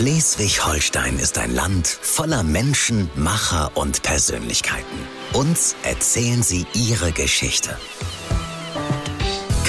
Schleswig-Holstein ist ein Land voller Menschen, Macher und Persönlichkeiten. Uns erzählen sie ihre Geschichte.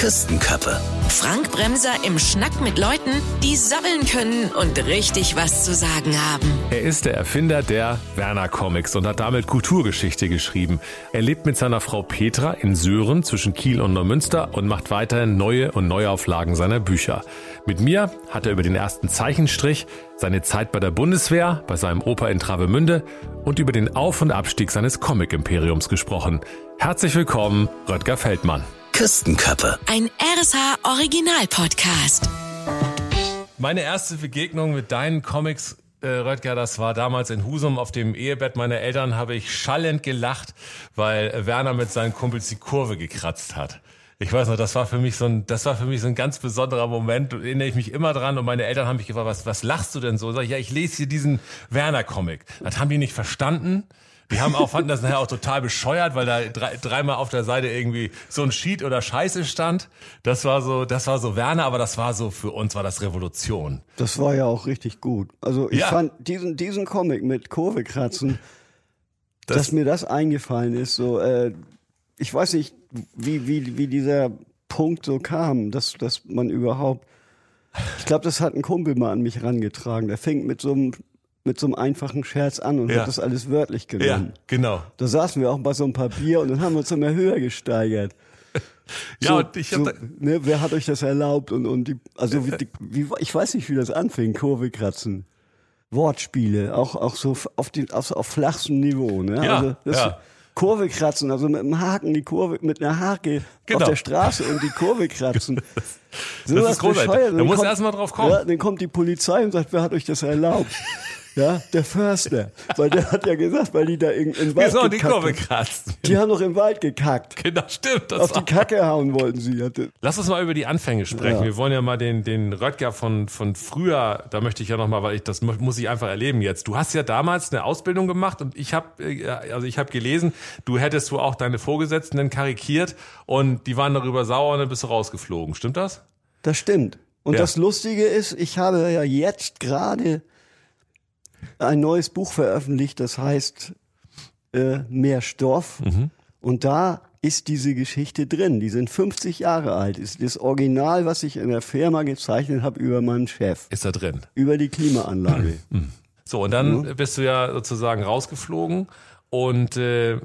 Küstenköppe. Frank Bremser im Schnack mit Leuten, die sabbeln können und richtig was zu sagen haben. Er ist der Erfinder der Werner Comics und hat damit Kulturgeschichte geschrieben. Er lebt mit seiner Frau Petra in Sören zwischen Kiel und Neumünster und macht weiterhin neue und Neuauflagen seiner Bücher. Mit mir hat er über den ersten Zeichenstrich, seine Zeit bei der Bundeswehr, bei seinem Opa in Travemünde und über den Auf- und Abstieg seines Comic-Imperiums gesprochen. Herzlich willkommen, Röttger Feldmann. Küstenköppe. Ein RSH Original Podcast. Meine erste Begegnung mit deinen Comics, äh, Röttger, das war damals in Husum auf dem Ehebett meiner Eltern, habe ich schallend gelacht, weil Werner mit seinen Kumpels die Kurve gekratzt hat. Ich weiß noch, das war für mich so ein, das war für mich so ein ganz besonderer Moment. Da erinnere ich mich immer dran. Und meine Eltern haben mich gefragt, was, was lachst du denn so? Sag ich, ja, ich lese hier diesen Werner-Comic. Das haben die nicht verstanden. Die haben auch, fanden das nachher auch total bescheuert, weil da drei, dreimal auf der Seite irgendwie so ein Sheet oder Scheiße stand. Das war so, das war so Werner, aber das war so, für uns war das Revolution. Das war ja auch richtig gut. Also ich Ja. fand diesen, diesen Comic mit Kurvekratzen, Das- dass mir das eingefallen ist, so, äh, ich weiß nicht, wie, wie, wie dieser Punkt so kam, dass, dass man überhaupt, ich glaube, das hat ein Kumpel mal an mich rangetragen. Der fängt mit so einem, mit so einem einfachen Scherz an und Ja. hat das alles wörtlich Ja, genommen. genau. Da saßen wir auch bei so einem Papier und dann haben wir uns immer höher gesteigert. Ja, so, und ich hab so, ne, wer hat euch das erlaubt und und die, also wie, die, wie, ich weiß nicht, wie das anfing, Kurve kratzen, Wortspiele, auch auch so auf die auf, auf flachstem Niveau, ne? Ja, also das ja. Kurve kratzen, also mit einem Haken die Kurve mit einer Hake Genau. auf der Straße und die Kurve kratzen. So Das ist großartig. Da Dann musst du kommt- erst mal drauf kommen. Ja, dann kommt die Polizei und sagt, wer hat euch das erlaubt? Ja, der Förster. Weil der hat ja gesagt, weil die da in, in den Wald genau, die gekackt Kurve haben. kratzt. Die haben doch im Wald gekackt. Genau, stimmt. Das Auf die Kacke hauen wollten sie. Lass uns mal über die Anfänge sprechen. Ja. Wir wollen ja mal den, den Röttger von, von früher, da möchte ich ja nochmal, weil ich das mu- muss ich einfach erleben jetzt. Du hast ja damals eine Ausbildung gemacht und ich habe, also ich habe gelesen, du hättest du auch deine Vorgesetzten dann karikiert und die waren darüber sauer und dann bist du rausgeflogen. Stimmt das? Das stimmt. Und Ja. das Lustige ist, ich habe ja jetzt gerade ein neues Buch veröffentlicht, das heißt äh, Mehr Stoff. Mhm. Und da ist diese Geschichte drin. Die sind 50 Jahre alt. Ist das Original, was ich in der Firma gezeichnet habe über meinen Chef, Ist da drin. über die Klimaanlage. So, und dann bist du ja sozusagen rausgeflogen und äh,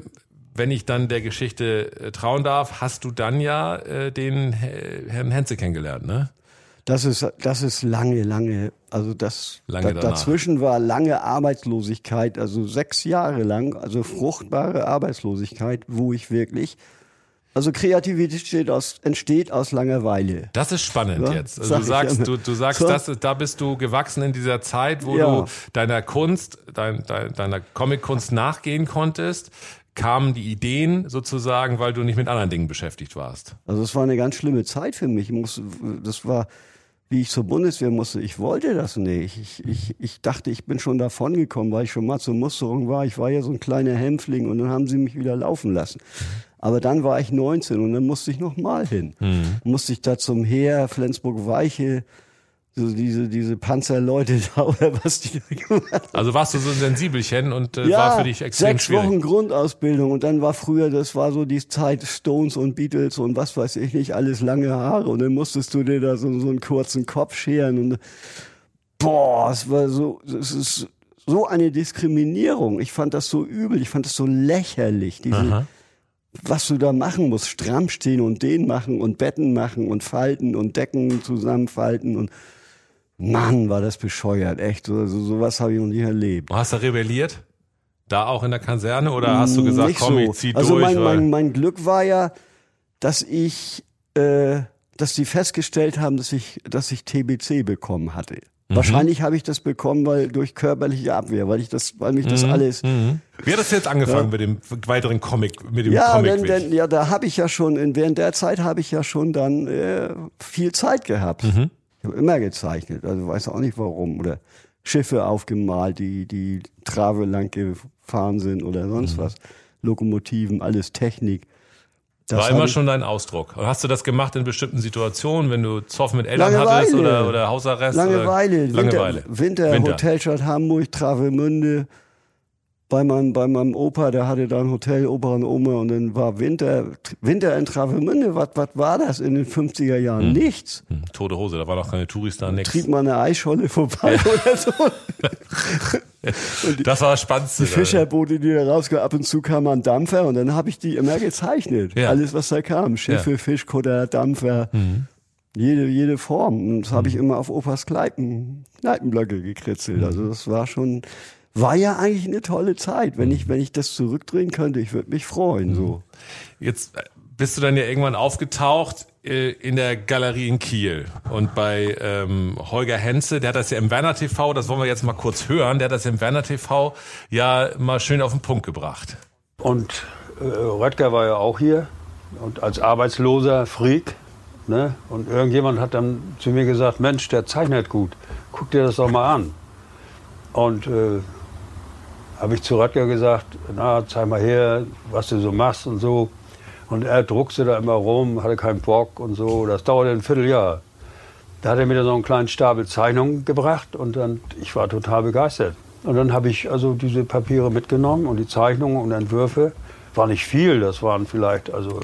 wenn ich dann der Geschichte äh, trauen darf, hast du dann ja äh, den Herrn Henze kennengelernt, ne? Das ist, das ist lange, lange, also das, Lange da, dazwischen war lange Arbeitslosigkeit, also sechs Jahre lang, also fruchtbare Arbeitslosigkeit, wo ich wirklich, also Kreativität aus, entsteht aus Langeweile. Das ist spannend Ja, jetzt. Also sag du sagst, du, du sagst, So. das, da bist du gewachsen in dieser Zeit, wo Ja. du deiner Kunst, dein, dein, deiner Comic-Kunst nachgehen konntest. Kamen die Ideen sozusagen, weil du nicht mit anderen Dingen beschäftigt warst. Also es war eine ganz schlimme Zeit für mich. Ich musste, das war, wie ich zur Bundeswehr musste. Ich wollte das nicht. Ich, ich, ich dachte, ich bin schon davon gekommen, weil ich schon mal zur Musterung war. Ich war ja so ein kleiner Hämpfling und dann haben sie mich wieder laufen lassen. Aber dann war ich 19 und dann musste ich noch mal hin. Musste ich da zum Heer, Flensburg-Weiche, so diese, diese Panzerleute da oder was die da gemacht haben. Also warst du so ein Sensibelchen und äh, war für dich extrem sechs schwierig. Wochen Grundausbildung und dann war früher, das war so die Zeit Stones und Beatles und was weiß ich nicht, alles lange Haare und dann musstest du dir da so, so einen kurzen Kopf scheren und boah, es war so, es ist so eine Diskriminierung. Ich fand das so übel, ich fand das so lächerlich, diese, Aha. was du da machen musst, stramm stehen und den machen und Betten machen und falten und Decken zusammenfalten und Mann, war das bescheuert, echt. So, so, sowas habe ich noch nie erlebt. Du hast da rebelliert? Da auch in der Kaserne oder hast du gesagt, Nicht komm, so. ich zieh also durch? mein, weil- mein, mein Glück war ja, dass ich, äh, dass die festgestellt haben, dass ich, dass ich TBC bekommen hatte. Mhm. Wahrscheinlich habe ich das bekommen, weil durch körperliche Abwehr, weil ich das, weil mich das alles. Mhm. Wie hat das jetzt angefangen mit dem weiteren Comic, mit dem Ja, Comic denn, denn, ja, da habe ich ja schon, während der Zeit habe ich ja schon dann äh, viel Zeit gehabt. Mhm. Habe immer gezeichnet, also weiß auch nicht warum. Oder Schiffe aufgemalt, die, die Trave lang gefahren sind oder sonst Mhm. was. Lokomotiven, alles Technik. Das War immer schon dein Ausdruck. Und hast du das gemacht in bestimmten Situationen, wenn du Zoff mit Eltern Langeweile. hattest oder, oder Hausarrest? Langeweile. Oder? Langeweile. Winter, Winter, Hotelstadt Hamburg, Travemünde. Bei meinem, bei meinem Opa, der hatte da ein Hotel, Opa und Oma, und dann war Winter, Winter in Travemünde. Was, was war das in den 50er Jahren? Nichts. Hm, tote Hose, da war noch keine Touris da, nix. Trieb mal eine Eisscholle vorbei oder so. Das war das Spannendste. Die Fischerboote, die da rauskamen, ab und zu kam ein Dampfer und dann habe ich die immer gezeichnet. Ja. Alles, was da kam. Schiffe, Fischkutter, Dampfer. Jede, jede Form. Und das habe ich immer auf Opas Kneipen, Kneipenblöcke gekritzelt. Also das war schon, war ja eigentlich eine tolle Zeit. Wenn ich, wenn ich das zurückdrehen könnte, ich würde mich freuen, so. Jetzt äh, bist du dann ja irgendwann aufgetaucht äh, in der Galerie in Kiel und bei ähm, Holger Henze, der hat das ja im Werner TV, das wollen wir jetzt mal kurz hören, der hat das im Werner TV ja mal schön auf den Punkt gebracht. Und äh, Röttger war ja auch hier und als arbeitsloser Freak. Ne? Und irgendjemand hat dann zu mir gesagt, Mensch, der zeichnet gut, guck dir das doch mal an. Und äh, habe ich zu Röttger gesagt, na, zeig mal her, was du so machst und so. Und er druckste da immer rum, hatte keinen Bock und so. Das dauerte ein Vierteljahr. Da hat er mir dann so einen kleinen Stapel Zeichnungen gebracht und dann, ich war total begeistert. Und dann habe ich also diese Papiere mitgenommen und die Zeichnungen und Entwürfe. War nicht viel, das waren vielleicht also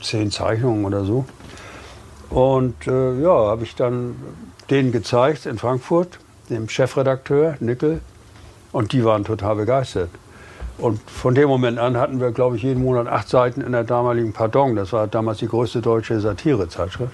zehn Zeichnungen oder so. Und äh, ja, habe ich dann denen gezeigt in Frankfurt, dem Chefredakteur Nickel. Und die waren total begeistert. Und von dem Moment an hatten wir, glaube ich, jeden Monat acht Seiten in der damaligen Pardon. Das war damals die größte deutsche Satirezeitschrift.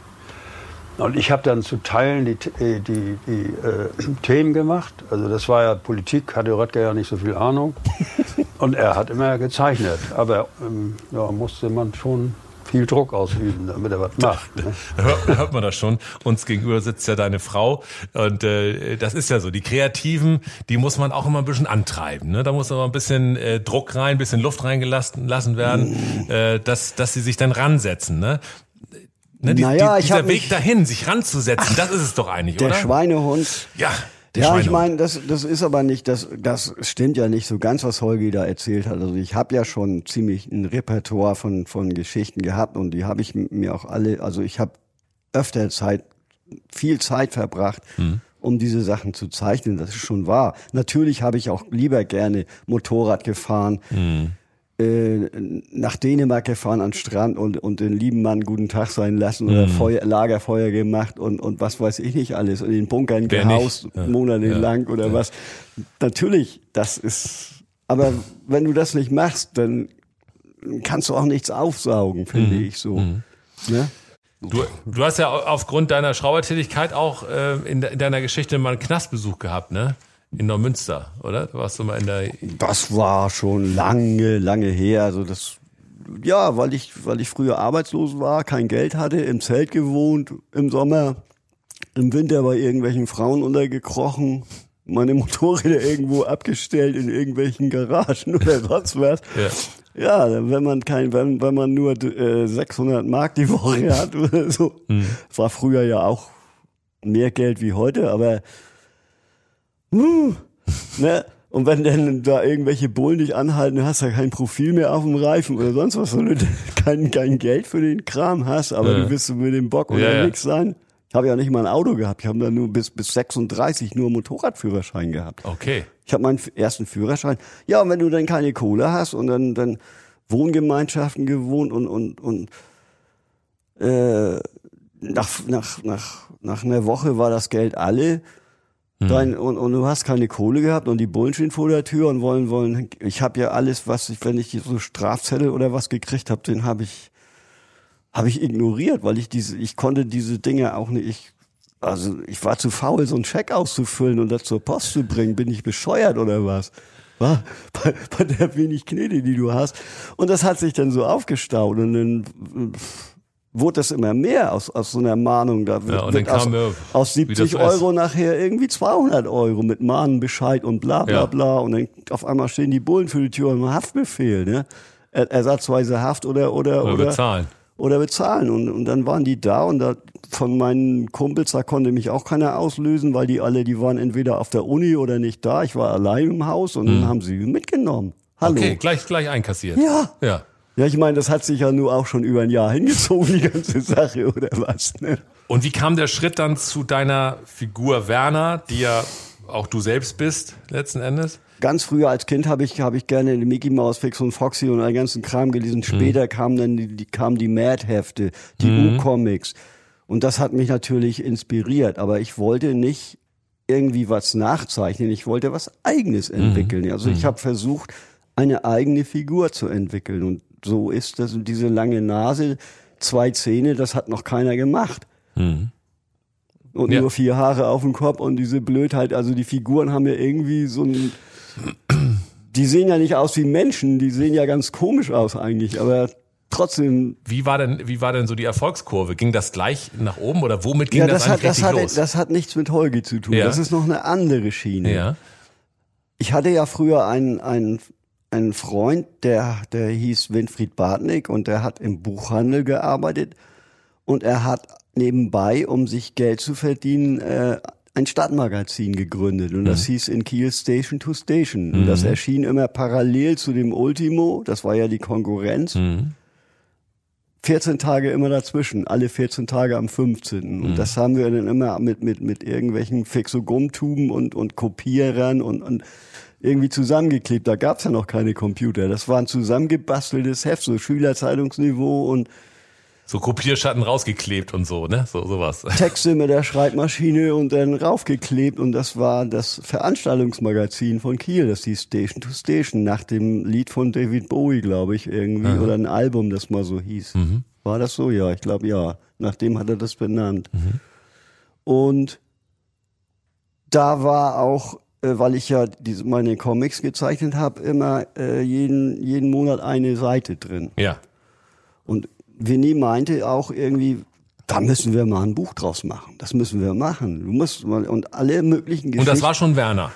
Und ich habe dann zu Teilen die, äh, die, die äh, Themen gemacht. Also das war ja Politik, hatte Röttger ja nicht so viel Ahnung. Und er hat immer gezeichnet. Aber ähm, ja, musste man schon viel Druck ausüben, damit er was macht. Ne? Hört, hört man das schon. Uns gegenüber sitzt ja deine Frau. Und äh, das ist ja so. Die Kreativen, die muss man auch immer ein bisschen antreiben. Ne? Da muss aber ein bisschen äh, Druck rein, ein bisschen Luft reingelassen lassen werden, äh, dass, dass sie sich dann ransetzen. Ne? Ne, die, Naja, die, dieser Weg dahin, sich ranzusetzen, das ist es doch eigentlich, Der oder? Schweinehund. Ja, der ja, ich meine, das, das ist aber nicht, das, das stimmt ja nicht so ganz, was Holgi da erzählt hat. Also ich habe ja schon ziemlich ein Repertoire von, von Geschichten gehabt und die habe ich mir auch alle, also ich habe öfter Zeit, viel Zeit verbracht, Hm. um diese Sachen zu zeichnen. Das ist schon wahr. Natürlich habe ich auch lieber gerne Motorrad gefahren. Hm. Äh, nach Dänemark gefahren an den Strand und, und den lieben Mann guten Tag sein lassen oder Feuer, Lagerfeuer gemacht und, und was weiß ich nicht alles und in den Bunkern Wer gehaust? Ja. monatelang oder was. Natürlich, das ist, aber wenn du das nicht machst, dann kannst du auch nichts aufsaugen, finde ich so. Ne? Du, du hast ja aufgrund deiner Schraubertätigkeit auch äh, in, de, in deiner Geschichte mal einen Knastbesuch gehabt, ne? In Neumünster, oder? Du warst du mal in der. Das war schon lange, lange her. Also das, ja, weil ich, weil ich früher arbeitslos war, kein Geld hatte, im Zelt gewohnt, im Sommer, im Winter bei irgendwelchen Frauen untergekrochen, meine Motorräder irgendwo abgestellt in irgendwelchen Garagen oder sonst was. Ja. Ja, wenn man kein, wenn, wenn man nur äh, 600 Mark die Woche hat oder so, war früher ja auch mehr Geld wie heute, aber uh, ne? Und wenn dann da irgendwelche Bullen dich anhalten, hast du ja kein Profil mehr auf dem Reifen oder sonst was, weil du kein, kein Geld für den Kram hast, aber Ja. du wirst mit dem Bock Ja, ja. unterwegs sein. Ich habe ja nicht mal ein Auto gehabt. Ich habe dann nur bis, bis 36 nur Motorradführerschein gehabt. Okay. Ich habe meinen ersten Führerschein. Ja, und wenn du dann keine Kohle hast und dann, dann Wohngemeinschaften gewohnt und, und, und äh, nach, nach, nach, nach einer Woche war das Geld alle. Dein, und, und du hast keine Kohle gehabt und die Bullen stehen vor der Tür und wollen, wollen. Ich habe ja alles, was ich, wenn ich so Strafzettel oder was gekriegt habe, den habe ich, habe ich ignoriert, weil ich diese, ich konnte diese Dinge auch nicht. Ich, also ich war zu faul, so einen Scheck auszufüllen und das zur Post zu bringen. Bin ich bescheuert oder was? Wa? Bei, bei der wenig Knete, die du hast. Und das hat sich dann so aufgestaut und dann äh, wurde das immer mehr aus, aus so einer Mahnung. Da wird, und wird dann aus, ja, aus wie das 70 so ist. Euro nachher irgendwie 200 Euro mit Mahnenbescheid und bla bla Ja. bla. Und dann auf einmal stehen die Bullen für die Tür und Haftbefehl, ne? Er, ersatzweise Haft oder, oder, Oder bezahlen. oder bezahlen. Und, und dann waren die da und da von meinen Kumpels, da konnte mich auch keiner auslösen, weil die alle, die waren entweder auf der Uni oder nicht da. Ich war allein im Haus und dann haben sie mitgenommen. Hallo. Okay, gleich, gleich einkassiert. Ja. Ja. Ja, ich meine, das hat sich ja nur auch schon über ein Jahr hingezogen, die ganze Sache, oder was? Ne? Und wie kam der Schritt dann zu deiner Figur Werner, die ja auch du selbst bist, letzten Endes? Ganz früher als Kind habe ich, hab ich gerne die Mickey Mouse, Fix und Foxy und all ganzen Kram gelesen. Später mhm. kamen dann die, die, kamen die Mad-Hefte, die mhm. U-Comics. Und das hat mich natürlich inspiriert. Aber ich wollte nicht irgendwie was nachzeichnen. Ich wollte was Eigenes mhm. entwickeln. Mhm. Also ich mhm. habe versucht, eine eigene Figur zu entwickeln. Und so ist das. Und diese lange Nase, zwei Zähne, das hat noch keiner gemacht. Mhm. Und ja. nur vier Haare auf dem Kopf und diese Blödheit. Also die Figuren haben ja irgendwie so ein. Die sehen ja nicht aus wie Menschen, die sehen ja ganz komisch aus eigentlich, aber trotzdem. Wie war denn, wie war denn so die Erfolgskurve? Ging das gleich nach oben oder womit ging ja, das, das hat, das hat, los? Das hat nichts mit Holgi zu tun. Ja. Das ist noch eine andere Schiene. Ja. Ich hatte ja früher einen, einen einen Freund, der, der hieß Winfried Bartnick und der hat im Buchhandel gearbeitet und er hat nebenbei, um sich Geld zu verdienen, äh, ein Stadtmagazin gegründet und das mhm. hieß in Kiel Station to Station. Und das mhm. erschien immer parallel zu dem Ultimo, das war ja die Konkurrenz. Mhm. 14 Tage immer dazwischen, alle 14 Tage am 15. Und mhm. das haben wir dann immer mit, mit, mit irgendwelchen Fixogumtuben und, und Kopierern und, und irgendwie zusammengeklebt. Da gab's ja noch keine Computer. Das war ein zusammengebasteltes Heft, so Schülerzeitungsniveau und so Kopierschatten rausgeklebt und so, ne? So sowas. Texte mit der Schreibmaschine und dann raufgeklebt und das war das Veranstaltungsmagazin von Kiel, das hieß Station to Station, nach dem Lied von David Bowie, glaube ich, irgendwie, Aha. oder ein Album, das mal so hieß. Mhm. War das so? Ja, ich glaube ja. Nachdem hat er das benannt. Mhm. Und da war auch weil ich ja diese, meine Comics gezeichnet habe, immer äh, jeden, jeden Monat eine Seite drin. Ja. Und Winnie meinte auch irgendwie, da müssen wir mal ein Buch draus machen. Das müssen wir machen. Du musst mal, und alle möglichen Geschichten. Und das war schon Werner.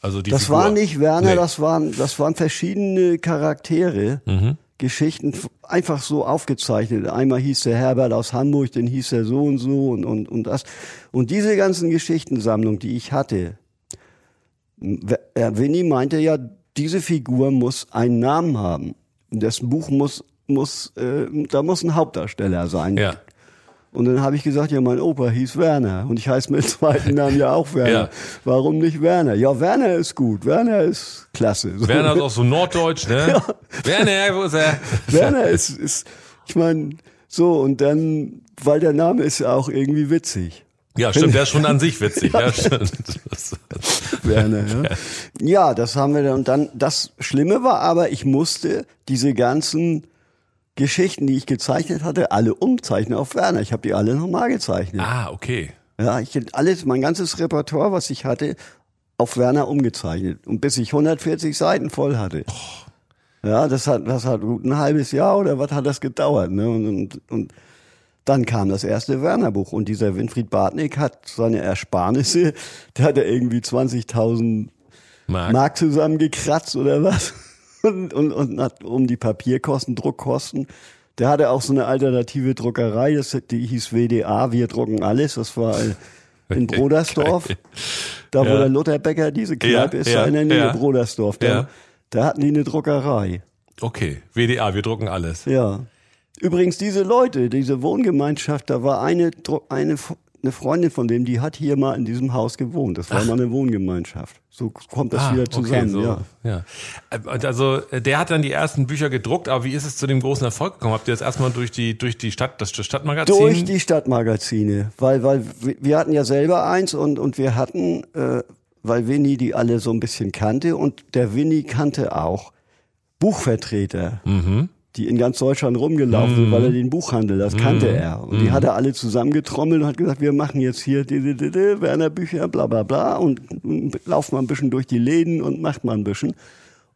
Also die das Figur. war nicht Werner, nee. das waren, das waren verschiedene Charaktere. Mhm. Geschichten einfach so aufgezeichnet. Einmal hieß der Herbert aus Hamburg, dann hieß er so und so und, und, und das. Und diese ganzen Geschichtensammlung, die ich hatte, Winnie meinte ja, diese Figur muss einen Namen haben. Das Buch muss, muss, äh, da muss ein Hauptdarsteller sein. Ja. Und dann habe ich gesagt, ja, mein Opa hieß Werner und ich heiße mit zweiten Namen ja auch Werner. Ja. Warum nicht Werner? Ja, Werner ist gut. Werner ist klasse. Werner ist auch so norddeutsch, ne? Ja. Werner, wo ist er? Werner ist, ist ich meine, so und dann, weil der Name ist ja auch irgendwie witzig. Ja, stimmt, der ist schon an sich witzig. ja, stimmt. Werner, ja. ja, das haben wir dann. Und dann, das Schlimme war aber, ich musste diese ganzen Geschichten, die ich gezeichnet hatte, alle umzeichnen auf Werner. Ich habe die alle nochmal gezeichnet. Ah, okay. Ja, ich alles, mein ganzes Repertoire, was ich hatte, auf Werner umgezeichnet. Und bis ich 140 Seiten voll hatte. Oh. Ja, das hat, das hat gut ein halbes Jahr oder was hat das gedauert, ne? Und, und, und dann kam das erste Werner-Buch und dieser Winfried Bartnick hat seine Ersparnisse, der hat ja irgendwie 20.000 Mark. Mark zusammengekratzt oder was und, und, und hat um die Papierkosten, Druckkosten. Der hatte auch so eine alternative Druckerei, das, die hieß WDA, wir drucken alles, das war in Brodersdorf, da wo ja. der Lutherbecker diese Kneipe ja, ist, ja, in der Nähe ja. Brodersdorf, da, da hatten die eine Druckerei. Okay, WDA, wir drucken alles. Ja. Übrigens, diese Leute, diese Wohngemeinschaft, da war eine, eine, eine Freundin von dem, die hat hier mal in diesem Haus gewohnt. Das war Ach. mal eine Wohngemeinschaft. So kommt das ah, wieder zusammen. Okay, so, ja. ja. Äh, also der hat dann die ersten Bücher gedruckt, aber wie ist es zu dem großen Erfolg gekommen? Habt ihr das erstmal durch die durch die Stadt das Stadtmagazin? Durch die Stadtmagazine, weil weil wir hatten ja selber eins und und wir hatten, äh, weil Winnie die alle so ein bisschen kannte und der Winnie kannte auch Buchvertreter. Mhm die in ganz Deutschland rumgelaufen sind, mhm. weil er den Buchhandel, das kannte mhm. er. Und die mhm. hat er alle zusammengetrommelt und hat gesagt, wir machen jetzt hier die, die, die, die Werner Bücher, bla bla bla und, und laufen mal ein bisschen durch die Läden und macht mal ein bisschen.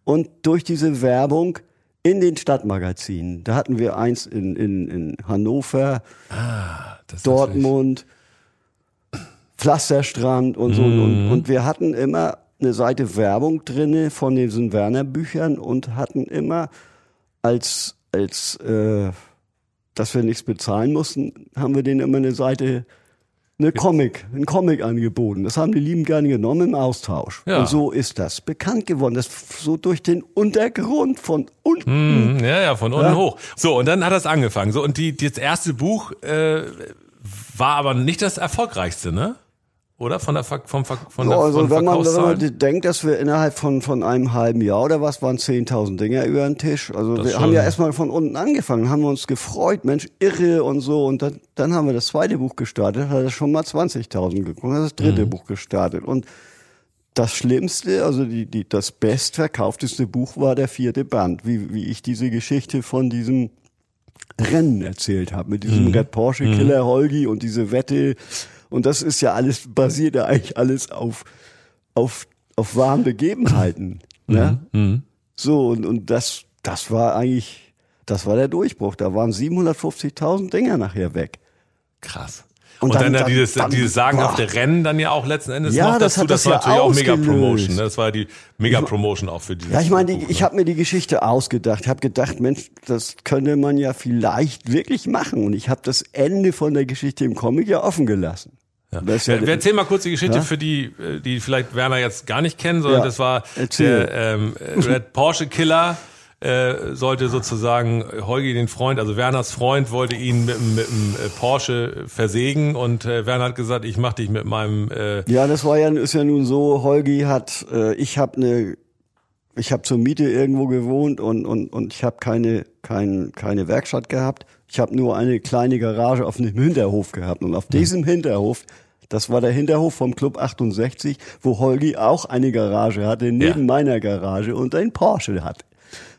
Und durch diese Werbung in den Stadtmagazinen, da hatten wir eins in, in, in Hannover, ah, Dortmund, Pflasterstrand und so. Mhm. Und, und wir hatten immer eine Seite Werbung drinne von diesen Werner Büchern und hatten immer als, als äh, dass wir nichts bezahlen mussten, haben wir denen immer eine Seite eine Comic, ein Comic angeboten. Das haben die lieben gerne genommen im Austausch. Ja. Und so ist das bekannt geworden. Das so durch den Untergrund von unten. Mhm, ja, ja, von unten Ja. hoch. So, und dann hat das angefangen. So, und die, das erste Buch äh, war aber nicht das erfolgreichste, ne? Oder? Von der, vom, von der also von wenn man, wenn man denkt, dass wir innerhalb von, von einem halben Jahr oder was waren 10.000 Dinger über den Tisch. Also Das wir schon. haben ja erstmal von unten angefangen, haben wir uns gefreut, Mensch, irre und so. Und dann, dann haben wir das zweite Buch gestartet, hat es schon mal 20.000 gekommen, das dritte Mhm. Buch gestartet. Und das Schlimmste, also die, die, das bestverkaufteste Buch war der vierte Band, wie, wie ich diese Geschichte von diesem Rennen erzählt habe, mit diesem Red Porsche Killer Holgi und diese Wette. Und das ist ja alles, basiert ja eigentlich alles auf, auf, auf wahren Begebenheiten. Ne? So, und, und das, das war eigentlich, das war der Durchbruch. Da waren 750.000 Dinger nachher weg. Krass. Und Und, dann- dann, dann, dieses, dann- dieses sagenhafte boah. Rennen dann ja auch letzten Endes Ja, noch das dazu. hat Das das war ja natürlich auch mega ausgelöst. Promotion. Ne? Das war die mega Promotion auch für dieses Ja, ich meine, Buch, die- ich ne? habe mir die Geschichte ausgedacht, habe gedacht, Mensch, das könnte man ja vielleicht wirklich machen. Und ich habe das Ende von der Geschichte im Comic ja offen gelassen. Ja Ja, wir erzählen mal kurz die Geschichte Ja? für die, äh, die vielleicht Werner jetzt gar nicht kennen, sondern Ja, das war erzähl. der ähm, Red Porsche Killer. Äh, sollte sozusagen Holgi den Freund, also Werners Freund, wollte ihn mit, dem- mit dem äh, Porsche versägen und äh, Werner hat gesagt, ich mach dich mit meinem äh, Ja, das war ja ist ja nun so. Holgi hat, äh, ich habe eine, ich habe zur Miete irgendwo gewohnt und und und ich habe keine kein, keine Werkstatt gehabt. Ich habe nur eine kleine Garage auf einem Hinterhof gehabt und auf diesem Hinterhof das war der Hinterhof vom Club 68, wo Holgi auch eine Garage hatte, neben Ja. meiner Garage und ein Porsche hat.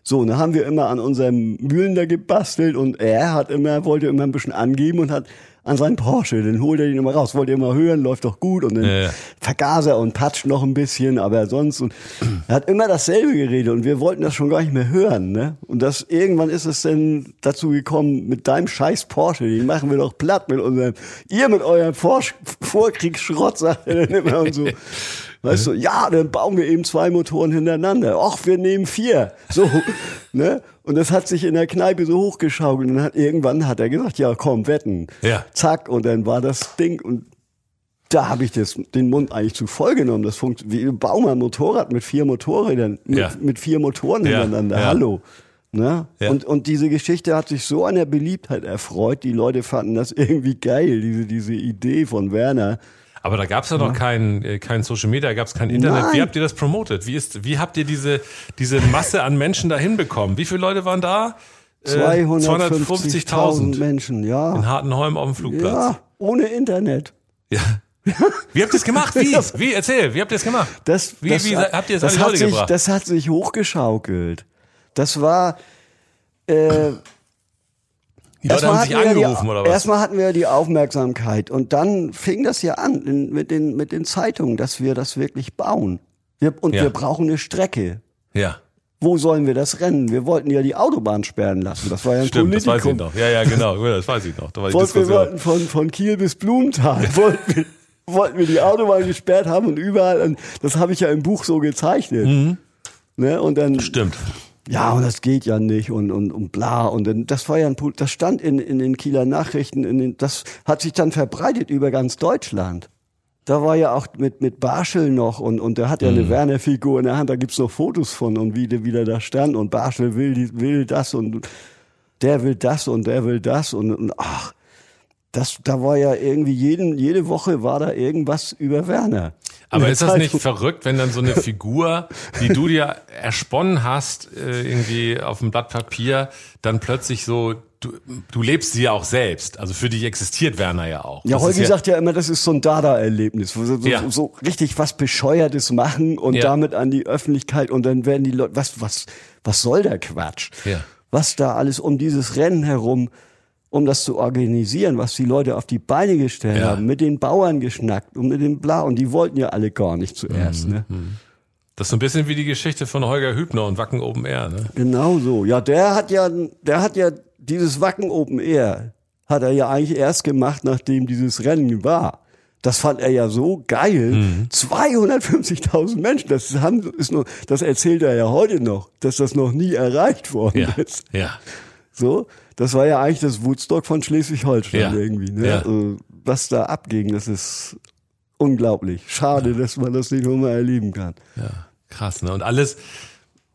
So, und da haben wir immer an unserem Mühlen da gebastelt und er hat immer, wollte immer ein bisschen angeben und hat an seinen Porsche, dann holt er den immer raus, wollte immer hören, läuft doch gut und dann Ja. Vergaser und Patsch noch ein bisschen, aber sonst und er hat immer dasselbe geredet und wir wollten das schon gar nicht mehr hören, ne? Und das irgendwann ist es dann dazu gekommen mit deinem scheiß Porsche, den machen wir doch platt mit unserem ihr mit eurem Vor Vorkriegsschrott sagt er dann immer und so. Weißt du, ja, dann bauen wir eben zwei Motoren hintereinander. Ach, wir nehmen vier. So, ne? Und das hat sich in der Kneipe so hochgeschaukelt. Und dann hat, irgendwann hat er gesagt, ja, komm, wetten. Ja. Zack, und dann war das Ding. Und da habe ich das, den Mund eigentlich zu voll genommen. Das funktioniert, wie bauen wir ein Motorrad mit vier Motorrädern, mit, Ja. mit vier Motoren Ja, hintereinander. ja. Hallo. Ne? Ja. Und, und diese Geschichte hat sich so an der Beliebtheit erfreut. Die Leute fanden das irgendwie geil, diese, diese Idee von Werner. Aber da gab's ja noch kein, äh, kein Social Media, gab's kein Internet. Nein. Wie habt ihr das promotet? Wie, ist, wie habt ihr diese, diese Masse an Menschen da hinbekommen? Wie viele Leute waren da? Äh, 250.000 Menschen, ja. in Hartenholm auf dem Flugplatz. Ja, ohne Internet. Ja. Wie habt ihr es gemacht? Wie? Wie? Erzähl, wie habt ihr es gemacht? Das, wie, das, wie habt ihr es an das die hat Leute sich, gebracht? Das hat sich hochgeschaukelt. Das war. Äh, die Leute haben sich angerufen die, oder was? Erstmal hatten wir die Aufmerksamkeit und dann fing das ja an in, mit, den, mit den Zeitungen, dass wir das wirklich bauen. Wir, und Ja. wir brauchen eine Strecke. ja, Wo sollen wir das rennen? Wir wollten ja die Autobahn sperren lassen. Das war ja ein stimmt, das weiß ich Politikum. noch. Ja, ja, genau, das weiß ich noch. Da war die wir wollten von, von Kiel bis Blumenthal wollten wir, wollten wir die Autobahn gesperrt haben und überall. Und das habe ich ja im Buch so gezeichnet. Ne? Und dann Stimmt. Ja, und das geht ja nicht und, und, und bla. Und dann, das war ja ein, das stand in, in den Kieler Nachrichten, in den, das hat sich dann verbreitet über ganz Deutschland. Da war ja auch mit, mit Barschel noch und, und der hat ja eine Werner-Figur in der Hand, da gibt's noch Fotos von und wie der wieder da stand und Barschel will, will das und der will das und der will das und, und ach, das, da war ja irgendwie jeden, jede Woche war da irgendwas über Werner. Aber ist das nicht verrückt, wenn dann so eine Figur, die du dir ersponnen hast, äh, irgendwie auf dem Blatt Papier, dann plötzlich so, du, du lebst sie ja auch selbst. Also für dich existiert Werner ja auch. Ja, Das Holgi ist sagt ja immer, das ist so ein Dada-Erlebnis. So, so, Ja. so richtig was Bescheuertes machen und Ja. damit an die Öffentlichkeit und dann werden die Leute, was, was, was soll der Quatsch? Ja. Was da alles um dieses Rennen herum, um das zu organisieren, was die Leute auf die Beine gestellt Ja. haben, mit den Bauern geschnackt und mit dem Bla und die wollten ja alle gar nicht zuerst, Mhm. ne? Das ist so ein bisschen wie die Geschichte von Holger Hübner und Wacken Open Air, ne? Genau so. Ja, der hat ja, der hat ja dieses Wacken Open Air, hat er ja eigentlich erst gemacht, nachdem dieses Rennen war. Das fand er ja so geil. Mhm. 250.000 Menschen, das haben, ist nur, das erzählt er ja heute noch, dass das noch nie erreicht worden Ja. ist. Ja. So, das war ja eigentlich das Woodstock von Schleswig-Holstein Ja. irgendwie. Ne? Ja. Also, was da abging, das ist unglaublich. Schade, dass man das nicht nochmal erleben kann. Ja, krass, ne? Und alles,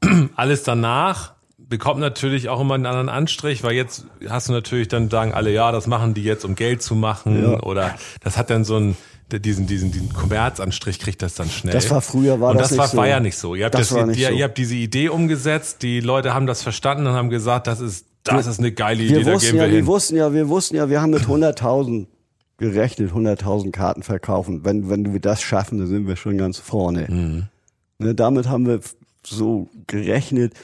alles danach bekommt natürlich auch immer einen anderen Anstrich, weil jetzt hast du natürlich dann sagen alle, ja, das machen die jetzt, um Geld zu machen Ja. oder das hat dann so einen diesen diesen diesen Kommerzanstrich kriegt das dann schnell. Das war früher, war und das das, nicht war, so. war ja nicht so. Ihr habt Das das, ihr, so. ihr habt diese Idee umgesetzt, die Leute haben das verstanden und haben gesagt, das ist das ist eine geile Idee, Wir da wussten gehen wir ja, wir hin. wussten ja, wir wussten ja, wir haben mit 100.000 gerechnet, 100.000 Karten verkaufen. Wenn, wenn wir das schaffen, dann sind wir schon ganz vorne. Mhm. Ne, damit haben wir so gerechnet.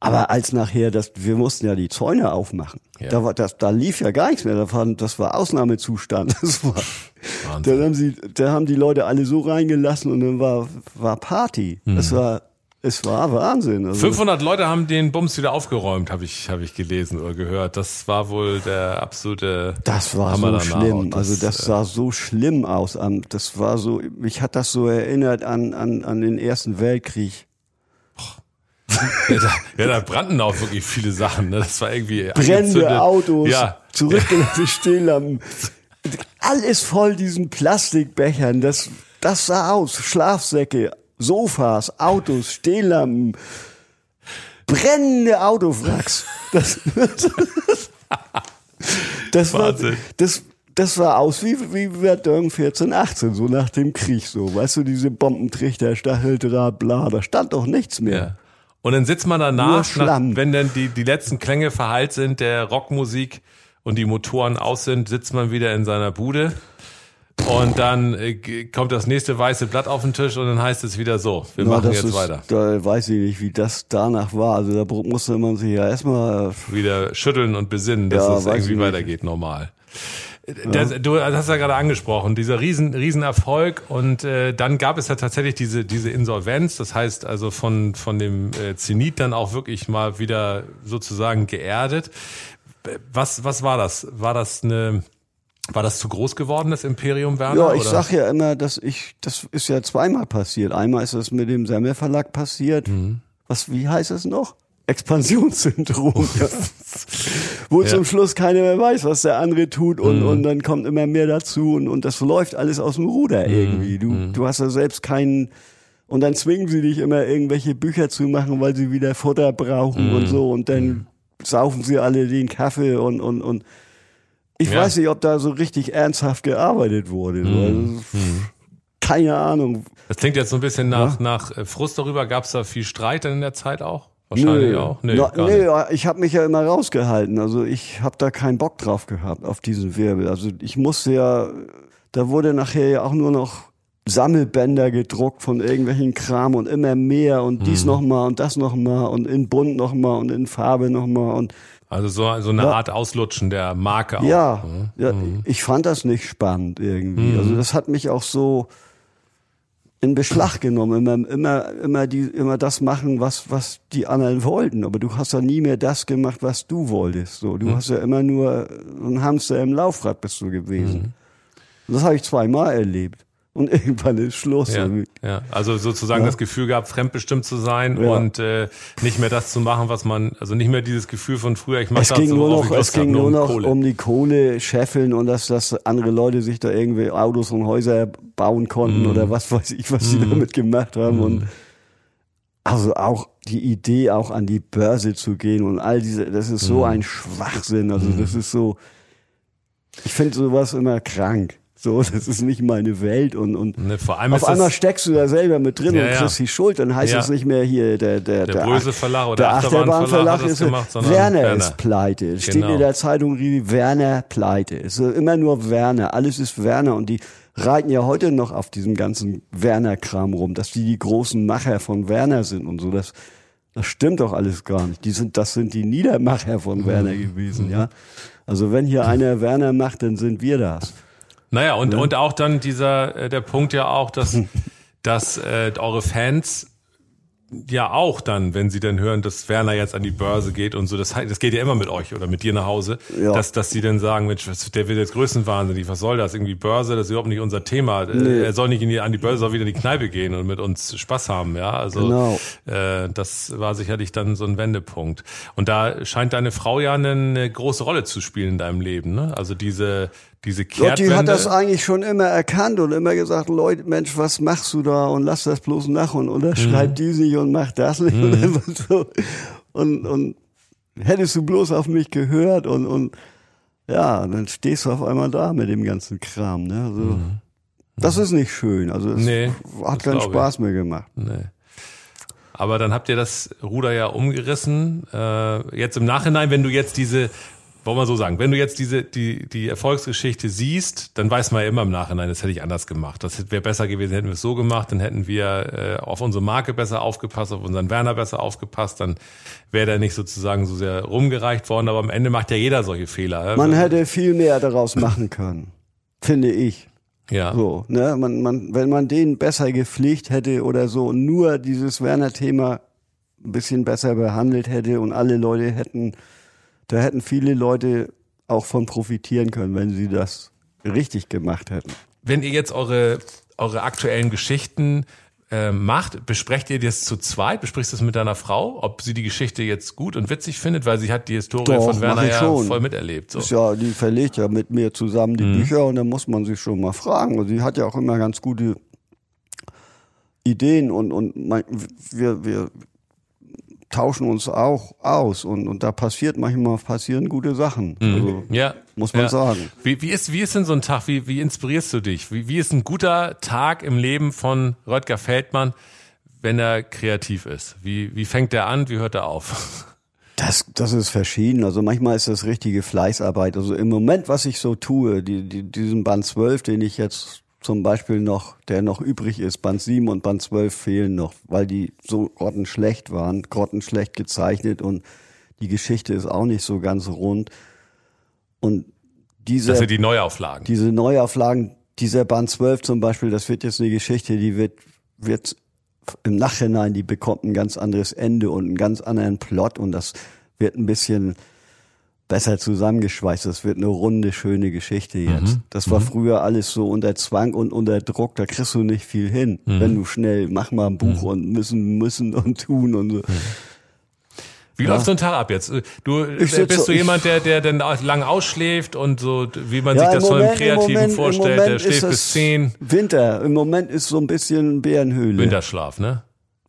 Aber als nachher, das, wir mussten ja die Zäune aufmachen. Ja. Da, war, das, da lief ja gar nichts mehr. Das war, das war Ausnahmezustand. Das war, Wahnsinn. da haben sie, da haben die Leute alle so reingelassen und dann war, war Party. Mhm. Es war, es war Wahnsinn. Also, 500 Leute haben den Bums wieder aufgeräumt, habe ich, hab ich gelesen oder gehört. Das war wohl der absolute Das war Hammer so schlimm. Also das äh, sah so schlimm aus. Das war so, mich hat das so erinnert an, an, an den Ersten Weltkrieg. Ja, da, ja, da brannten auch wirklich viele Sachen. Ne? Das war irgendwie Brennende angezündet. Autos, Ja, zurückgelassene Stehlampen. Alles voll diesen Plastikbechern. Das, das sah aus. Schlafsäcke, Sofas, Autos, Stehlampen. Brennende Autowracks. Das, das war, das, das sah aus wie, wie Verdun 14, 18, so nach dem Krieg, so. Weißt du, diese Bombentrichter, Stacheldraht, bla, da stand doch nichts mehr. ja. Und dann sitzt man danach, nach, wenn dann die, die letzten Klänge verhallt sind der Rockmusik und die Motoren aus sind, sitzt man wieder in seiner Bude. Und dann äh, kommt das nächste weiße Blatt auf den Tisch und dann heißt es wieder so, wir Na, machen das jetzt ist, weiter. Da weiß ich nicht, wie das danach war. Also da musste man sich ja erstmal. Wieder schütteln und besinnen, dass Ja, es irgendwie weitergeht, normal. Das, du hast ja gerade angesprochen, dieser riesen, riesen Erfolg und äh, dann gab es ja tatsächlich diese, diese Insolvenz, das heißt also von, von dem äh, Zenit dann auch wirklich mal wieder sozusagen geerdet. Was, was war das? War das eine, war das zu groß geworden, das Imperium Werner? Ja, ich oder? sag ja immer, dass ich, das ist ja zweimal passiert. Einmal ist das mit dem Semmel Verlag passiert. Mhm. Was, wie heißt es noch? Expansionssyndrom. ja. Wo Ja. zum Schluss keiner mehr weiß, was der andere tut und, Mhm. und dann kommt immer mehr dazu und, und das läuft alles aus dem Ruder Mhm. irgendwie. Du, du hast ja selbst keinen, und dann zwingen sie dich immer irgendwelche Bücher zu machen, weil sie wieder Futter brauchen Mhm. und so und dann saufen sie alle den Kaffee und, und, und ich Ja. weiß nicht, ob da so richtig ernsthaft gearbeitet wurde. Mhm. Also, keine Ahnung. Das klingt jetzt so ein bisschen nach, nach äh, Frust darüber. Gab es da viel Streit dann in der Zeit auch? Wahrscheinlich auch. Nee, Na, nee ja, ich habe mich ja immer rausgehalten. Also ich habe da keinen Bock drauf gehabt, auf diesen Wirbel. Also ich musste ja, da wurde nachher ja auch nur noch Sammelbänder gedruckt von irgendwelchen Kram und immer mehr und dies Mhm. noch mal und das noch mal und in bunt noch mal und in Farbe noch mal und Also so, so eine Ja. Art Auslutschen der Marke auch. Ja, Mhm. ja ich fand das nicht spannend irgendwie. Also das hat mich auch so in Beschlag genommen. Immer, immer, immer, die, immer das machen, was, was die anderen wollten. Aber du hast ja nie mehr das gemacht, was du wolltest. So, du hast ja immer nur ein Hamster im Laufrad bist du gewesen. Und das habe ich zweimal erlebt. Und irgendwann ist Schluss. Ja, ja. Also sozusagen das Gefühl gehabt, fremdbestimmt zu sein Ja. und äh, nicht mehr das zu machen, was man, also nicht mehr dieses Gefühl von früher, ich mache Es das ging so, nur noch, es ging nur um noch Kohle. um die Kohle scheffeln und dass, dass andere Leute sich da irgendwie Autos und Häuser bauen konnten Mhm. oder was weiß ich, was sie damit gemacht haben. Und also auch die Idee, auch an die Börse zu gehen und all diese, das ist Mhm. so ein Schwachsinn. Also das ist so, ich finde sowas immer krank. So, das ist nicht meine Welt und, und Ne, vor allem auf einmal steckst du da selber mit drin Ja, und ja. kriegst die Schuld. Dann heißt Ja. es nicht mehr hier der der Der Bröse Verlag oder der Achterbahn Verlag hat das ist gemacht, sondern Werner, Werner. ist pleite. Es steht Genau. in der Zeitung wie Werner pleite. Es ist immer nur Werner. Alles ist Werner und die reiten ja heute noch auf diesem ganzen Werner-Kram rum, dass die die großen Macher von Werner sind und so. Das das stimmt doch alles gar nicht. Die sind, das sind die Niedermacher von Werner Mhm. gewesen, ja. Also wenn hier einer Werner macht, dann sind wir das. Naja, und, und auch dann dieser, äh, der Punkt ja auch, dass, dass äh, eure Fans ja auch dann, wenn sie dann hören, dass Werner jetzt an die Börse geht und so, das, heißt, das geht ja immer mit euch oder mit dir nach Hause, Ja. dass, dass sie dann sagen, Mensch, der wird jetzt größenwahnsinnig, was soll das? Irgendwie Börse, das ist überhaupt nicht unser Thema. Äh, Nee. Er soll nicht in die, an die Börse, soll wieder in die Kneipe gehen und mit uns Spaß haben, ja. Also Genau. äh, das war sicherlich dann so ein Wendepunkt. Und da scheint deine Frau ja eine, eine große Rolle zu spielen in deinem Leben, ne? Also diese, diese Kehrtwende. Lotti hat das eigentlich schon immer erkannt und immer gesagt, Leute, Mensch, was machst du da und lass das bloß nach und unterschreib mhm. dies nicht und mach das nicht mhm. und, so. und, und hättest du bloß auf mich gehört und, und ja, dann stehst du auf einmal da mit dem ganzen Kram. Ne? Also, mhm. Das ist nicht schön. Also es nee, hat keinen Spaß ich. mehr gemacht. Nee. Aber dann habt ihr das Ruder ja umgerissen. Äh, jetzt im Nachhinein, wenn du jetzt diese, wollen wir so sagen, wenn du jetzt diese die die Erfolgsgeschichte siehst, dann weiß man ja immer im Nachhinein, das hätte ich anders gemacht. Das wäre besser gewesen, hätten wir es so gemacht, dann hätten wir äh, auf unsere Marke besser aufgepasst, auf unseren Werner besser aufgepasst, dann wäre der nicht sozusagen so sehr rumgereicht worden. Aber am Ende macht ja jeder solche Fehler. Man hätte viel mehr daraus machen können, finde ich. Ja. So, ne, man, man, wenn man den besser gepflegt hätte oder so, nur dieses Werner-Thema ein bisschen besser behandelt hätte und alle Leute hätten, da hätten viele Leute auch von profitieren können, wenn sie das richtig gemacht hätten. Wenn ihr jetzt eure, eure aktuellen Geschichten äh, macht, besprecht ihr das zu zweit? Besprichst du das mit deiner Frau, ob sie die Geschichte jetzt gut und witzig findet, weil sie hat die Historie Doch, von Werner ja schon. voll miterlebt. So. Ist ja, die verlegt ja mit mir zusammen die mhm. Bücher und da muss man sich schon mal fragen. Und sie hat ja auch immer ganz gute Ideen und, und mein, wir, wir tauschen uns auch aus und, und da passiert manchmal passieren gute Sachen. Mhm. Also, ja. Muss man ja. sagen. Wie, wie, ist, wie ist denn so ein Tag? Wie, wie inspirierst du dich? Wie, wie ist ein guter Tag im Leben von Röttger Feldmann, wenn er kreativ ist? Wie, wie fängt er an? Wie hört er auf? Das, das ist verschieden. Also manchmal ist das richtige Fleißarbeit. Also im Moment, was ich so tue, die, die, diesen Band 12, den ich jetzt zum Beispiel noch, der noch übrig ist, Band 7 und Band 12 fehlen noch, weil die so grottenschlecht waren, grottenschlecht gezeichnet und die Geschichte ist auch nicht so ganz rund. Und diese, das sind die Neuauflagen. Diese Neuauflagen, dieser Band 12 zum Beispiel, das wird jetzt eine Geschichte, die wird, wird im Nachhinein, die bekommt ein ganz anderes Ende und einen ganz anderen Plot und das wird ein bisschen besser zusammengeschweißt. Das wird eine runde, schöne Geschichte jetzt. Mhm. Das war mhm. früher alles so unter Zwang und unter Druck. Da kriegst du nicht viel hin, mhm. wenn du schnell mach mal ein Buch mhm. und müssen, müssen und tun und so. Mhm. Wie ja. läuft so ein Tag ab jetzt? Du bist so, du jemand, der der dann lang ausschläft und so, wie man ja, sich das Moment, von einem Kreativen Moment, vorstellt, der schläft bis zehn. Winter. Im Moment ist so ein bisschen Bärenhöhle. Winterschlaf, ne?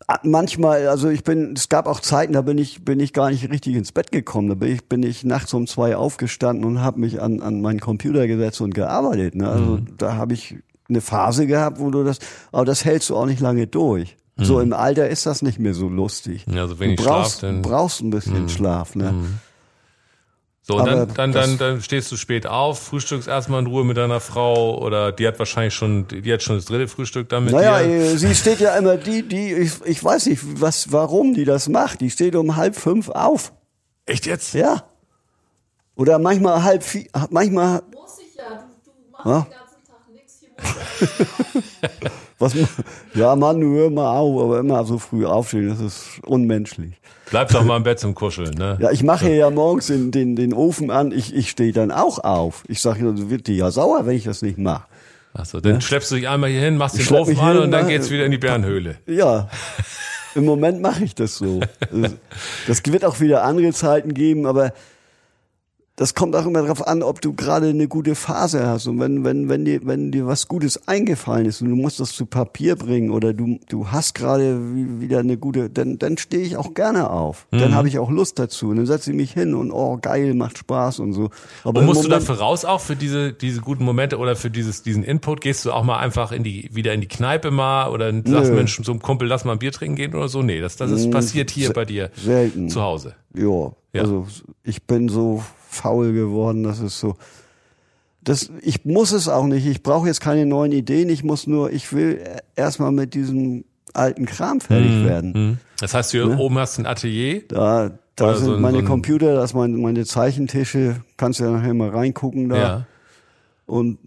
Ah, manchmal, also ich bin, es gab auch Zeiten, da bin ich, bin ich gar nicht richtig ins Bett gekommen. Da bin ich, bin ich nachts um zwei aufgestanden und habe mich an, an meinen Computer gesetzt und gearbeitet. Ne? Also mhm. da habe ich eine Phase gehabt, wo du das, aber das hältst du auch nicht lange durch. Mhm. So im Alter ist das nicht mehr so lustig. Ja, also wenig du brauchst, Schlaf, dann brauchst ein bisschen mhm. Schlaf. Ne? So, und dann, dann, dann, dann stehst du spät auf, frühstückst erstmal in Ruhe mit deiner Frau oder die hat wahrscheinlich schon, die hat schon das dritte Frühstück damit. Naja, dir. Äh, sie steht ja immer, die, die, ich, ich weiß nicht, was, warum die das macht. Die steht um halb fünf auf. Echt jetzt? Ja. Oder manchmal halb vier, manchmal. Muss ich ja, du, du machst ja? den ganzen Tag nichts hier. was, ja, Mann, hör mal auf, aber immer so früh aufstehen, das ist unmenschlich. Bleib doch mal im Bett zum Kuscheln, ne? Ja, ich mache ja morgens den, den, den Ofen an, ich, ich stehe dann auch auf. Ich sage, du wird dir ja sauer, wenn ich das nicht mache. Achso, dann ja? schleppst du dich einmal hier hin, machst den Ofen an hin, und dann geht's wieder in die Bärenhöhle. Ja. Im Moment mache ich das so. Das wird auch wieder andere Zeiten geben, aber das kommt auch immer darauf an, ob du gerade eine gute Phase hast. Und wenn, wenn, wenn dir, wenn dir was Gutes eingefallen ist und du musst das zu Papier bringen oder du, du hast gerade wieder eine gute, dann, dann stehe ich auch gerne auf. Mhm. Dann habe ich auch Lust dazu. Und dann setze ich mich hin und oh geil, macht Spaß und so. Aber und musst Moment, du dafür raus auch für diese, diese guten Momente oder für dieses, diesen Input? Gehst du auch mal einfach in die, wieder in die Kneipe mal oder sagst Mensch, so einem Kumpel, lass mal ein Bier trinken gehen oder so? Nee, das, das ist passiert hier bei dir selten. zu Hause. Ja, ja. also ich bin so faul geworden. Das ist so. Das, ich muss es auch nicht. Ich brauche jetzt keine neuen Ideen. Ich muss nur, ich will erstmal mit diesem alten Kram fertig mhm. werden. Mhm. Das heißt, du ne? oben hast ein Atelier? Da, da sind so ein, meine so Computer, das sind meine, meine Zeichentische. Kannst ja nachher mal reingucken da. Ja. Und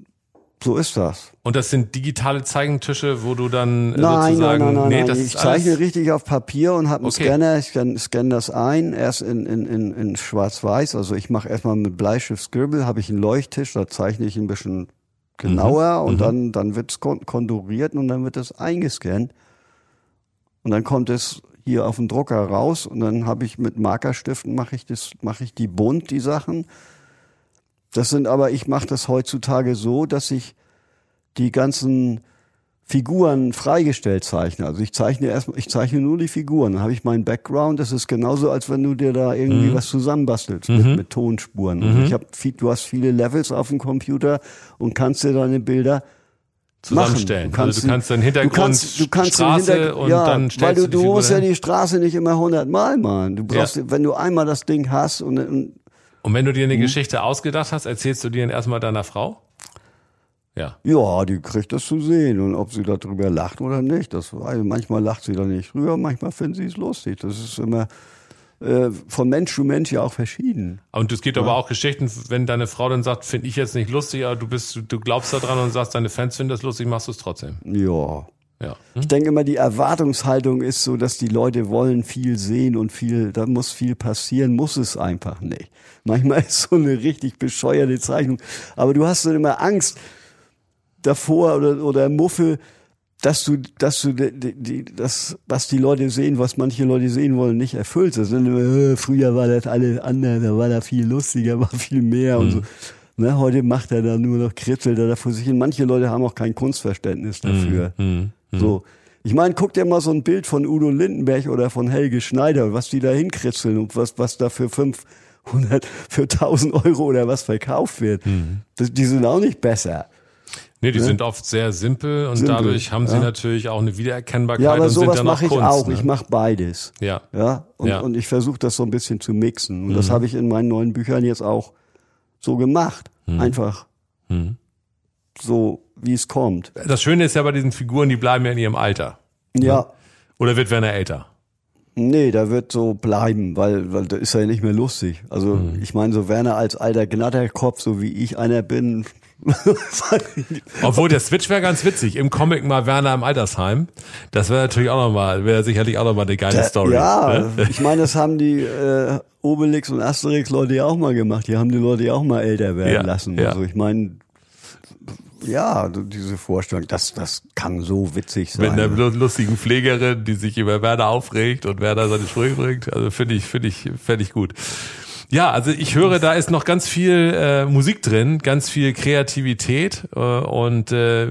so ist das. Und das sind digitale Zeigentische, wo du dann äh, nein, sozusagen... Nein, nein, nein, nee, nein. ich zeichne richtig auf Papier und habe einen okay. Scanner. Ich scanne scan das ein, erst in, in, in, in schwarz-weiß. Also ich mache erstmal mit Bleistift Scribble, habe ich einen Leuchttisch, da zeichne ich ein bisschen genauer mhm. und mhm. dann, dann wird es konturiert und dann wird es eingescannt. Und dann kommt es hier auf den Drucker raus und dann habe ich mit Markerstiften mache ich das, mache ich die bunt, die Sachen Das sind aber, ich mache das heutzutage so, dass ich die ganzen Figuren freigestellt zeichne. Also ich zeichne erstmal, ich zeichne nur die Figuren. Dann habe ich meinen Background. Das ist genauso, als wenn du dir da irgendwie Mhm. was zusammenbastelst mit, mit Tonspuren. Also ich habe, viel, du hast viele Levels auf dem Computer und kannst dir deine Bilder Zusammenstellen. Machen. also du kannst dann Hintergrund, du kannst, du kannst den Straße Hinterg- und ja, dann weil stellst du, du du musst ja die Straße nicht immer hundertmal malen. Du brauchst, Ja. wenn du einmal das Ding hast und, und Und wenn du dir eine Geschichte ausgedacht hast, erzählst du die dann erstmal deiner Frau? Ja. ja, die kriegt das zu sehen und ob sie darüber lacht oder nicht, das weiß. Manchmal lacht sie da nicht drüber, manchmal finden sie es lustig. Das ist immer äh, von Mensch zu Mensch ja auch verschieden. Und es gibt aber auch Geschichten, wenn deine Frau dann sagt, finde ich jetzt nicht lustig, aber du bist, du glaubst daran und sagst, deine Fans finden das lustig, machst du es trotzdem. Ja. Ja. Ich denke immer, die Erwartungshaltung ist so, dass die Leute wollen viel sehen und viel, da muss viel passieren, muss es einfach nicht. Manchmal ist so eine richtig bescheuerte Zeichnung. Aber du hast dann immer Angst davor oder, oder Muffel, dass du, dass du die, die, das, was die Leute sehen, was manche Leute sehen wollen, nicht erfüllst. Das sind immer, äh, früher war das alles anders, da war da viel lustiger, war viel mehr und so. Ne, heute macht er da nur noch, kritzelt er da vor sich hin. Manche Leute haben auch kein Kunstverständnis dafür. So. Ich meine, guck dir mal so ein Bild von Udo Lindenberg oder von Helge Schneider, was die da hinkritzeln und was, was da für 500, für 1000 Euro oder was verkauft wird. Das, die sind auch nicht besser. Nee, die sind oft sehr simpel und Simpel, dadurch haben sie ja. natürlich auch eine Wiedererkennbarkeit Ja, aber und sowas mache ich Kunst. auch. Ne? Ich mache beides. ja. Ja, und, Ja. Mhm. und ich versuche das so ein bisschen zu mixen. Und das habe ich in meinen neuen Büchern jetzt auch so gemacht. Einfach Mhm. so, wie es kommt. Das Schöne ist ja bei diesen Figuren, die bleiben ja in ihrem Alter. Ja, Oder wird Werner älter? nee, da wird so bleiben, weil, weil da ist ja nicht mehr lustig. Also Mhm. ich meine, so Werner als alter Gnatterkopf, so wie ich einer bin. Obwohl der Switch wäre ganz witzig. Im Comic mal Werner im Altersheim. Das wäre natürlich auch nochmal, wäre sicherlich auch nochmal eine geile Story. Ja, ne? ich meine, das haben die äh, Obelix und Asterix Leute ja auch mal gemacht. Die haben die Leute ja auch mal älter werden Ja, lassen. ja. Also ich meine, ja, diese Vorstellung, das, das kann so witzig Mit sein. einer lu- lustigen Pflegerin, die sich über Werner aufregt und Werner seine Sprüche bringt. Also finde ich, finde ich, finde ich gut. Ja, also ich höre, da ist noch ganz viel äh, Musik drin, ganz viel Kreativität äh, und äh,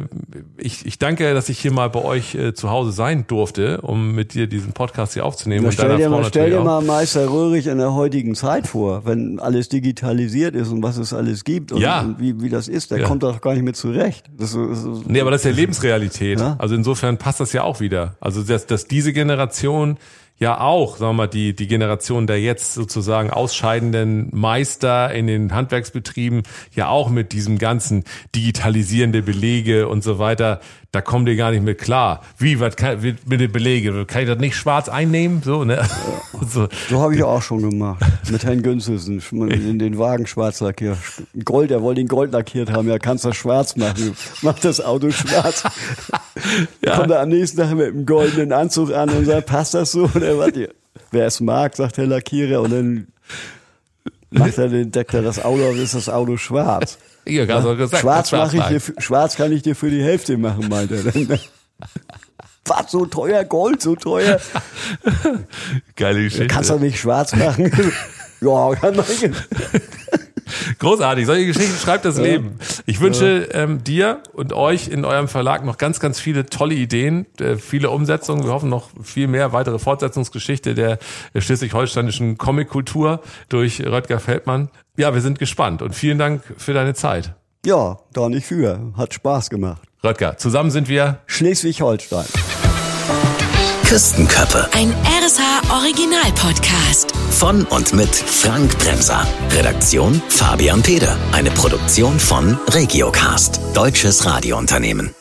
ich, ich danke, dass ich hier mal bei euch äh, zu Hause sein durfte, um mit dir diesen Podcast hier aufzunehmen Na, und stell dir, mal, stell dir mal Meister Röhrig in der heutigen Zeit vor, wenn alles digitalisiert ist und was es alles gibt und, Ja. und wie, wie das ist, der Ja. kommt doch gar nicht mehr zurecht. Das, das, ist- Nee, aber das ist ja Lebensrealität. Ja. Also insofern passt das ja auch wieder. Also dass, dass diese Generation ja auch, sagen wir mal, die, die Generation der jetzt sozusagen ausscheidenden Meister in den Handwerksbetrieben ja auch mit diesem ganzen digitalisierende Belege und so weiter, da kommen die gar nicht mit klar. Wie, was kann, wie- mit den Belege? Kann ich das nicht schwarz einnehmen? So, ne? so. so habe ich auch schon gemacht. Mit Herrn Günzelsen, in den Wagen schwarz lackiert. Gold, er wollte ihn gold lackiert haben, ja, kannst das schwarz machen. Mach das Auto schwarz. Ja. Kommt er am nächsten Tag mit einem goldenen Anzug an und sagt, passt das so? Oder was? Wer es mag, sagt der Lackierer und dann macht er den, deckt er das Auto auf, ist das Auto schwarz. Ja, ganz ja, gesagt. Schwarz, mach ich dir, schwarz kann ich dir für die Hälfte machen, meint er dann. Was, so teuer? Gold, so teuer? Geile Geschichte. Kannst du nicht schwarz machen? ja, kann man. Großartig, solche Geschichten schreibt das Leben. Ich wünsche ähm, dir und euch in eurem Verlag noch ganz, ganz viele tolle Ideen, äh, viele Umsetzungen. Wir hoffen noch viel mehr weitere Fortsetzungsgeschichte der schleswig-holsteinischen Comic-Kultur durch Röttger Feldmann. Ja, wir sind gespannt und vielen Dank für deine Zeit. Ja, da nicht für. Hat Spaß gemacht. Röttger, zusammen sind wir Schleswig-Holstein. Küstenköppe Ein RSH Original Podcast. von und mit Frank Bremser. Redaktion Fabian Peder. Eine Produktion von Regiocast, deutsches Radiounternehmen.